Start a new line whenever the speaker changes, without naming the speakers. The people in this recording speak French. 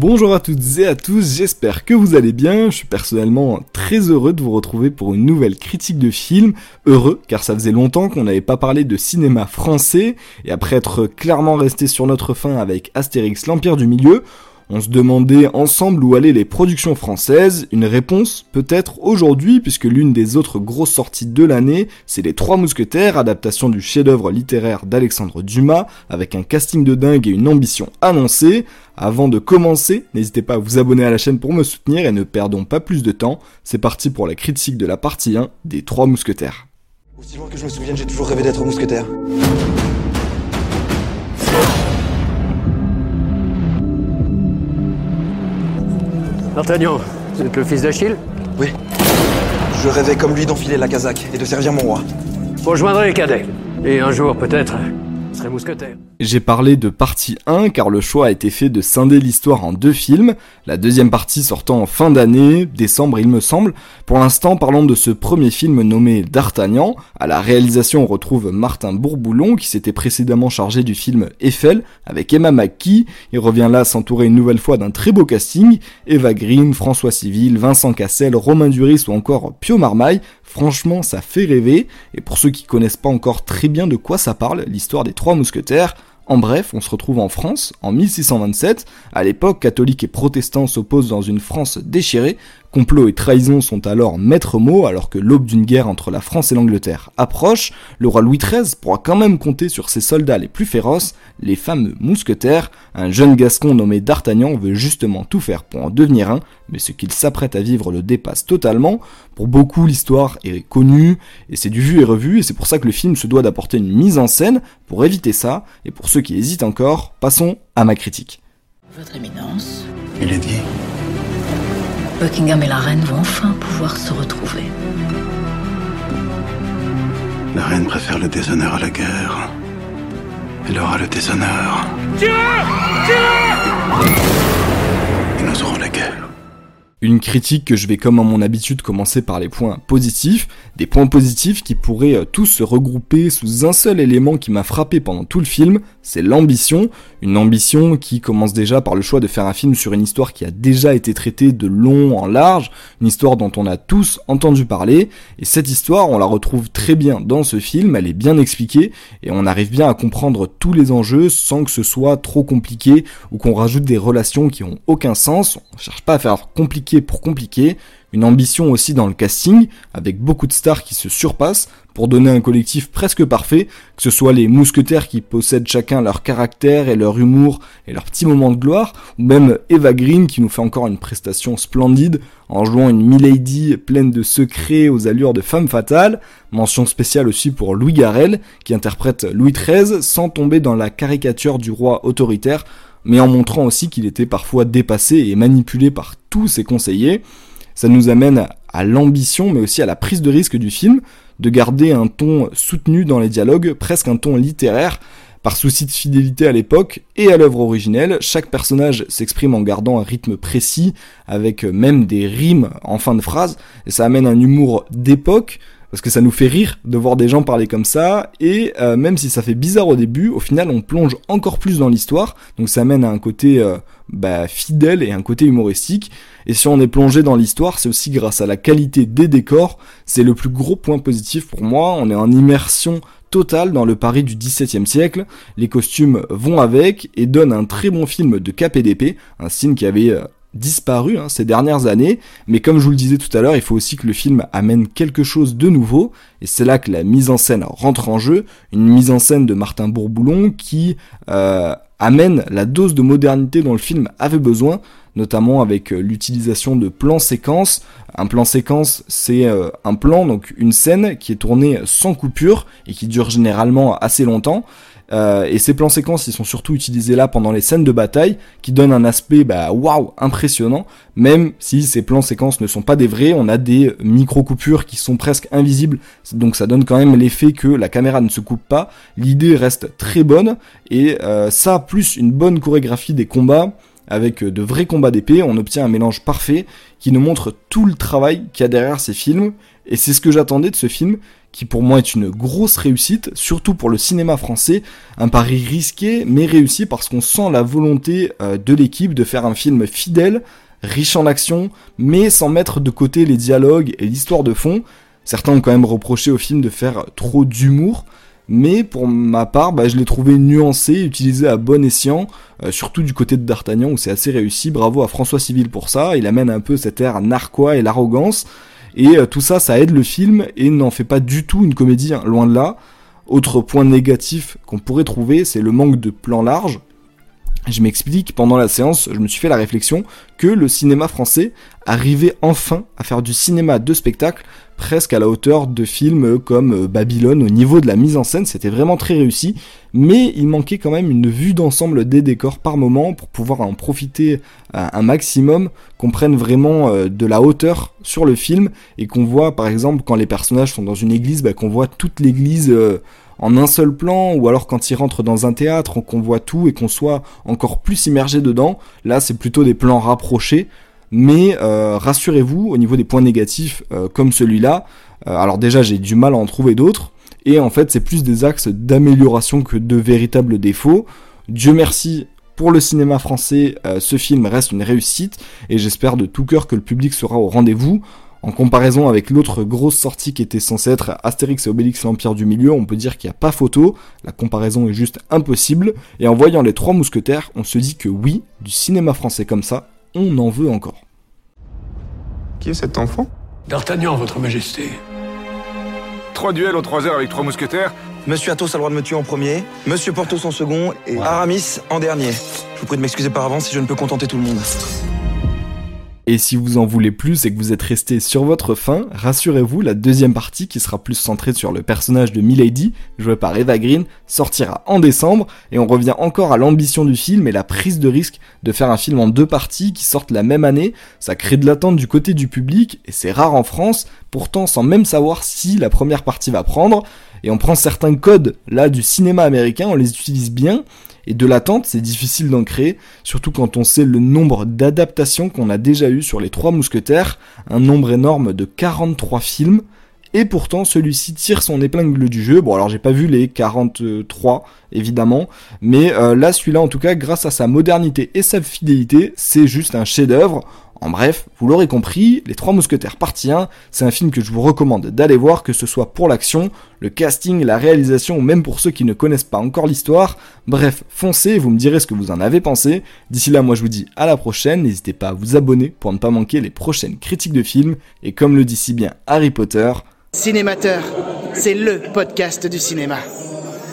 Bonjour à toutes et à tous, j'espère que vous allez bien. Je suis personnellement très heureux de vous retrouver pour une nouvelle critique de film. Heureux, car ça faisait longtemps qu'on n'avait pas parlé de cinéma français, et après être clairement resté sur notre fin avec Astérix l'Empire du Milieu, on se demandait ensemble où allaient les productions françaises, une réponse peut-être aujourd'hui puisque l'une des autres grosses sorties de l'année, c'est Les Trois Mousquetaires, adaptation du chef-d'œuvre littéraire d'Alexandre Dumas, avec un casting de dingue et une ambition annoncée. Avant de commencer, n'hésitez pas à vous abonner à la chaîne pour me soutenir et ne perdons pas plus de temps, c'est parti pour la critique de la partie 1 des Trois Mousquetaires.
Aussi loin que je me souvienne, j'ai toujours rêvé d'être mousquetaire.
D'Artagnan, vous êtes le fils d'Achille
Oui. Je rêvais comme lui d'enfiler la casaque et de servir mon roi.
Vous rejoindrez les cadets. Et un jour, peut-être,
J'ai parlé de partie 1 car le choix a été fait de scinder l'histoire en deux films, la deuxième partie sortant en fin d'année, décembre il me semble. Pour l'instant parlons de ce premier film nommé D'Artagnan. À la réalisation on retrouve Martin Bourboulon qui s'était précédemment chargé du film Eiffel avec Emma McKee. Il revient là s'entourer une nouvelle fois d'un très beau casting. Eva Green, François Civil, Vincent Cassel, Romain Duris ou encore Pio Marmaille. Franchement ça fait rêver. Et pour ceux qui connaissent pas encore très bien de quoi ça parle, l'histoire des trois mousquetaires, en bref, on se retrouve en France, en 1627. À l'époque, catholiques et protestants s'opposent dans une France déchirée. Complot et trahison sont alors maîtres mots, alors que l'aube d'une guerre entre la France et l'Angleterre approche. Le roi Louis XIII pourra quand même compter sur ses soldats les plus féroces, les fameux mousquetaires. Un jeune gascon nommé D'Artagnan veut justement tout faire pour en devenir un, mais ce qu'il s'apprête à vivre le dépasse totalement. Pour beaucoup, l'histoire est connue, et c'est du vu et revu, et c'est pour ça que le film se doit d'apporter une mise en scène pour éviter ça, et pour ceux qui hésitent encore, passons à ma critique.
Votre éminence,
Il est dit.
Buckingham et la reine vont enfin pouvoir se retrouver.
La reine préfère le déshonneur à la guerre. Elle aura le déshonneur. Et nous aurons la guerre.
Une critique que je vais comme à mon habitude commencer par les points positifs, des points positifs qui pourraient euh, tous se regrouper sous un seul élément qui m'a frappé pendant tout le film, c'est l'ambition, une ambition qui commence déjà par le choix de faire un film sur une histoire qui a déjà été traitée de long en large, une histoire dont on a tous entendu parler, et cette histoire on la retrouve très bien dans ce film, elle est bien expliquée, et on arrive bien à comprendre tous les enjeux sans que ce soit trop compliqué ou qu'on rajoute des relations qui ont aucun sens, on cherche pas à faire compliqué pour compliqué, une ambition aussi dans le casting, avec beaucoup de stars qui se surpassent, pour donner un collectif presque parfait, que ce soit les mousquetaires qui possèdent chacun leur caractère et leur humour et leur petit moment de gloire, ou même Eva Green qui nous fait encore une prestation splendide en jouant une milady pleine de secrets aux allures de femme fatale. Mention spéciale aussi pour Louis Garrel qui interprète Louis XIII sans tomber dans la caricature du roi autoritaire mais en montrant aussi qu'il était parfois dépassé et manipulé par tous ses conseillers. Ça nous amène à l'ambition, mais aussi à la prise de risque du film, de garder un ton soutenu dans les dialogues, presque un ton littéraire, par souci de fidélité à l'époque et à l'œuvre originelle, chaque personnage s'exprime en gardant un rythme précis, avec même des rimes en fin de phrase, et ça amène un humour d'époque, parce que ça nous fait rire de voir des gens parler comme ça, et euh, même si ça fait bizarre au début, au final on plonge encore plus dans l'histoire, donc ça amène à un côté euh, bah, fidèle et un côté humoristique, et si on est plongé dans l'histoire, c'est aussi grâce à la qualité des décors, c'est le plus gros point positif pour moi, on est en immersion totale dans le Paris du XVIIe siècle, les costumes vont avec et donnent un très bon film de KPDP, un signe qui avait... Disparu hein, ces dernières années, mais comme je vous le disais tout à l'heure, il faut aussi que le film amène quelque chose de nouveau, et c'est là que la mise en scène rentre en jeu, une mise en scène de Martin Bourboulon qui euh, amène la dose de modernité dont le film avait besoin, notamment avec euh, l'utilisation de plans séquences. Un plan séquence, c'est euh, un plan, donc une scène qui est tournée sans coupure et qui dure généralement assez longtemps. Euh, et ces plans séquences, ils sont surtout utilisés là pendant les scènes de bataille, qui donnent un aspect bah waouh impressionnant. Même si ces plans séquences ne sont pas des vrais, on a des micro coupures qui sont presque invisibles, donc ça donne quand même l'effet que la caméra ne se coupe pas. L'idée reste très bonne et euh, ça plus une bonne chorégraphie des combats avec de vrais combats d'épée, on obtient un mélange parfait qui nous montre tout le travail qu'il y a derrière ces films, et c'est ce que j'attendais de ce film, qui pour moi est une grosse réussite, surtout pour le cinéma français, un pari risqué mais réussi parce qu'on sent la volonté euh, de l'équipe de faire un film fidèle, riche en action, mais sans mettre de côté les dialogues et l'histoire de fond. Certains ont quand même reproché au film de faire trop d'humour, mais pour ma part, bah, je l'ai trouvé nuancé, utilisé à bon escient, euh, surtout du côté de D'Artagnan où c'est assez réussi. Bravo à François Civil pour ça, il amène un peu cet air narquois et l'arrogance. Et euh, tout ça, ça aide le film et n'en fait pas du tout une comédie, hein, loin de là. Autre point négatif qu'on pourrait trouver, c'est le manque de plans larges. Je m'explique, pendant la séance, je me suis fait la réflexion que le cinéma français arrivait enfin à faire du cinéma de spectacle presque à la hauteur de films comme euh, Babylone au niveau de la mise en scène, c'était vraiment très réussi, mais il manquait quand même une vue d'ensemble des décors par moment pour pouvoir en profiter un maximum, qu'on prenne vraiment euh, de la hauteur sur le film et qu'on voit par exemple quand les personnages sont dans une église, bah, qu'on voit toute l'église euh, en un seul plan, ou alors quand ils rentrent dans un théâtre, qu'on voit tout et qu'on soit encore plus immergé dedans. Là, c'est plutôt des plans rapprochés. Mais euh, rassurez-vous, au niveau des points négatifs euh, comme celui-là, euh, alors déjà j'ai du mal à en trouver d'autres, et en fait c'est plus des axes d'amélioration que de véritables défauts. Dieu merci, pour le cinéma français, ce film reste une réussite, et j'espère de tout cœur que le public sera au rendez-vous. En comparaison avec l'autre grosse sortie qui était censée être Astérix et Obélix l'Empire du Milieu, on peut dire qu'il n'y a pas photo, la comparaison est juste impossible, et en voyant les trois mousquetaires, on se dit que oui, du cinéma français comme ça, on en veut encore.
Qui est cet enfant
D'Artagnan, votre majesté.
Trois duels en trois heures avec trois mousquetaires
Monsieur Athos a le droit de me tuer en premier, Monsieur Porthos en second et Aramis en dernier. Je vous prie de m'excuser par avance si je ne peux contenter tout le monde.
Et si vous en voulez plus et que vous êtes resté sur votre fin, rassurez-vous, la deuxième partie, qui sera plus centrée sur le personnage de Milady, joué par Eva Green, sortira en décembre, et on revient encore à l'ambition du film et la prise de risque de faire un film en deux parties qui sortent la même année, ça crée de l'attente du côté du public, et c'est rare en France, pourtant sans même savoir si la première partie va prendre, et on prend certains codes là du cinéma américain, on les utilise bien, et de l'attente, c'est difficile d'en créer, surtout quand on sait le nombre d'adaptations qu'on a déjà eu sur les trois mousquetaires, un nombre énorme de 43 films, et pourtant celui-ci tire son épingle du jeu. Bon alors j'ai pas vu les 43 évidemment, mais euh, là celui-là en tout cas grâce à sa modernité et sa fidélité, c'est juste un chef-d'œuvre. En bref, vous l'aurez compris, Les Trois Mousquetaires partie 1, c'est un film que je vous recommande d'aller voir, que ce soit pour l'action, le casting, la réalisation, ou même pour ceux qui ne connaissent pas encore l'histoire. Bref, foncez, vous me direz ce que vous en avez pensé. D'ici là, moi je vous dis à la prochaine, n'hésitez pas à vous abonner pour ne pas manquer les prochaines critiques de films, et comme le dit si bien Harry Potter,
Cinémateur, c'est le podcast du cinéma.